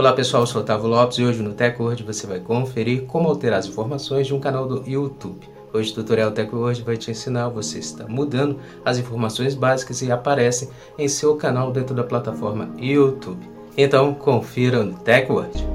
Olá pessoal, eu sou Otávio Lopes e hoje no TechWord você vai conferir como alterar as informações de um canal do YouTube. Hoje o tutorial TechWord vai te ensinar você está mudando as informações básicas e aparecem em seu canal dentro da plataforma YouTube. Então confira no TechWord.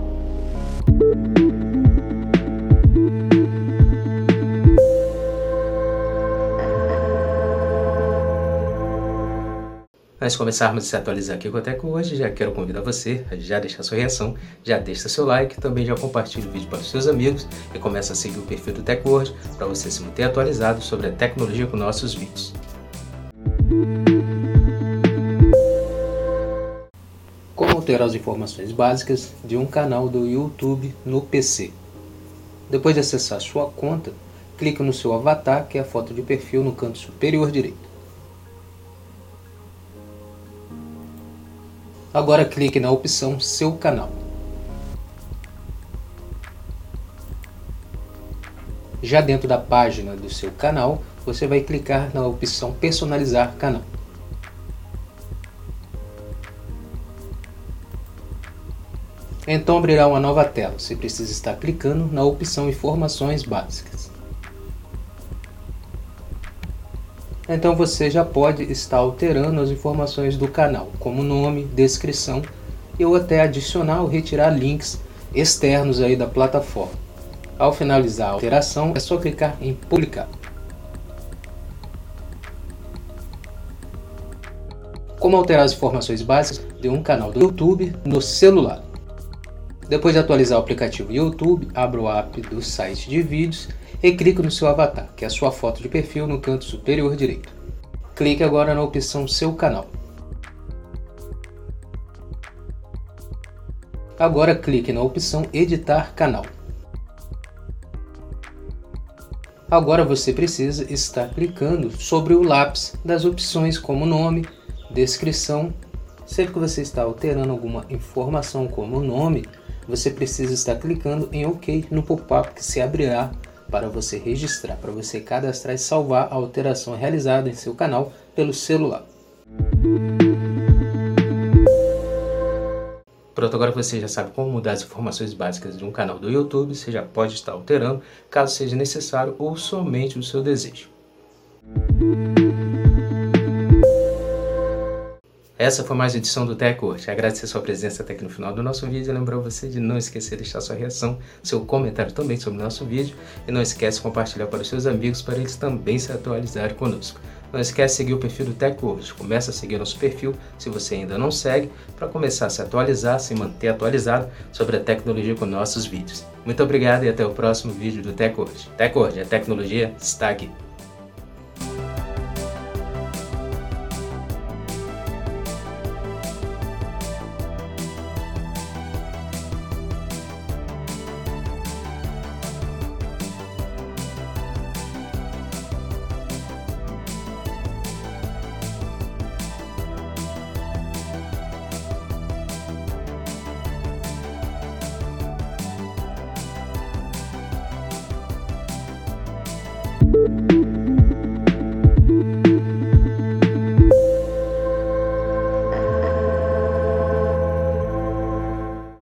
Antes de começarmos a se atualizar aqui com a Teco hoje, já quero convidar você a já deixar sua reação, já deixa seu like, também já compartilha o vídeo para os seus amigos e começa a seguir o perfil do TechWord para você se manter atualizado sobre a tecnologia com nossos vídeos. Como alterar as informações básicas de um canal do YouTube no PC? Depois de acessar sua conta, clique no seu avatar, que é a foto de perfil no canto superior direito. Agora clique na opção Seu canal. Já dentro da página do seu canal, você vai clicar na opção Personalizar canal. Então abrirá uma nova tela. Você precisa estar clicando na opção Informações Básicas. Então você já pode estar alterando as informações do canal, como nome, descrição, e ou até adicionar ou retirar links externos aí da plataforma. Ao finalizar a alteração, é só clicar em publicar. Como alterar as informações básicas de um canal do YouTube no celular. Depois de atualizar o aplicativo YouTube, abra o app do site de vídeos e clique no seu avatar, que é a sua foto de perfil no canto superior direito. Clique agora na opção Seu canal. Agora clique na opção Editar canal. Agora você precisa estar clicando sobre o lápis das opções como nome, descrição. Sempre que você está alterando alguma informação como nome, você precisa estar clicando em OK no pop-up que se abrirá para você registrar, para você cadastrar e salvar a alteração realizada em seu canal pelo celular. Pronto, agora você já sabe como mudar as informações básicas de um canal do YouTube, você já pode estar alterando, caso seja necessário ou somente o seu desejo. Essa foi mais uma edição do TechWord. Agradecer sua presença até aqui no final do nosso vídeo. Lembrar você de não esquecer de deixar sua reação, seu comentário também sobre o nosso vídeo. E não esquece de compartilhar para os seus amigos para eles também se atualizarem conosco. Não esquece de seguir o perfil do TechWord. Começa a seguir nosso perfil se você ainda não segue, para começar a se atualizar, se manter atualizado sobre a tecnologia com nossos vídeos. Muito obrigado e até o próximo vídeo do TechWord. TechWord, a tecnologia está aqui.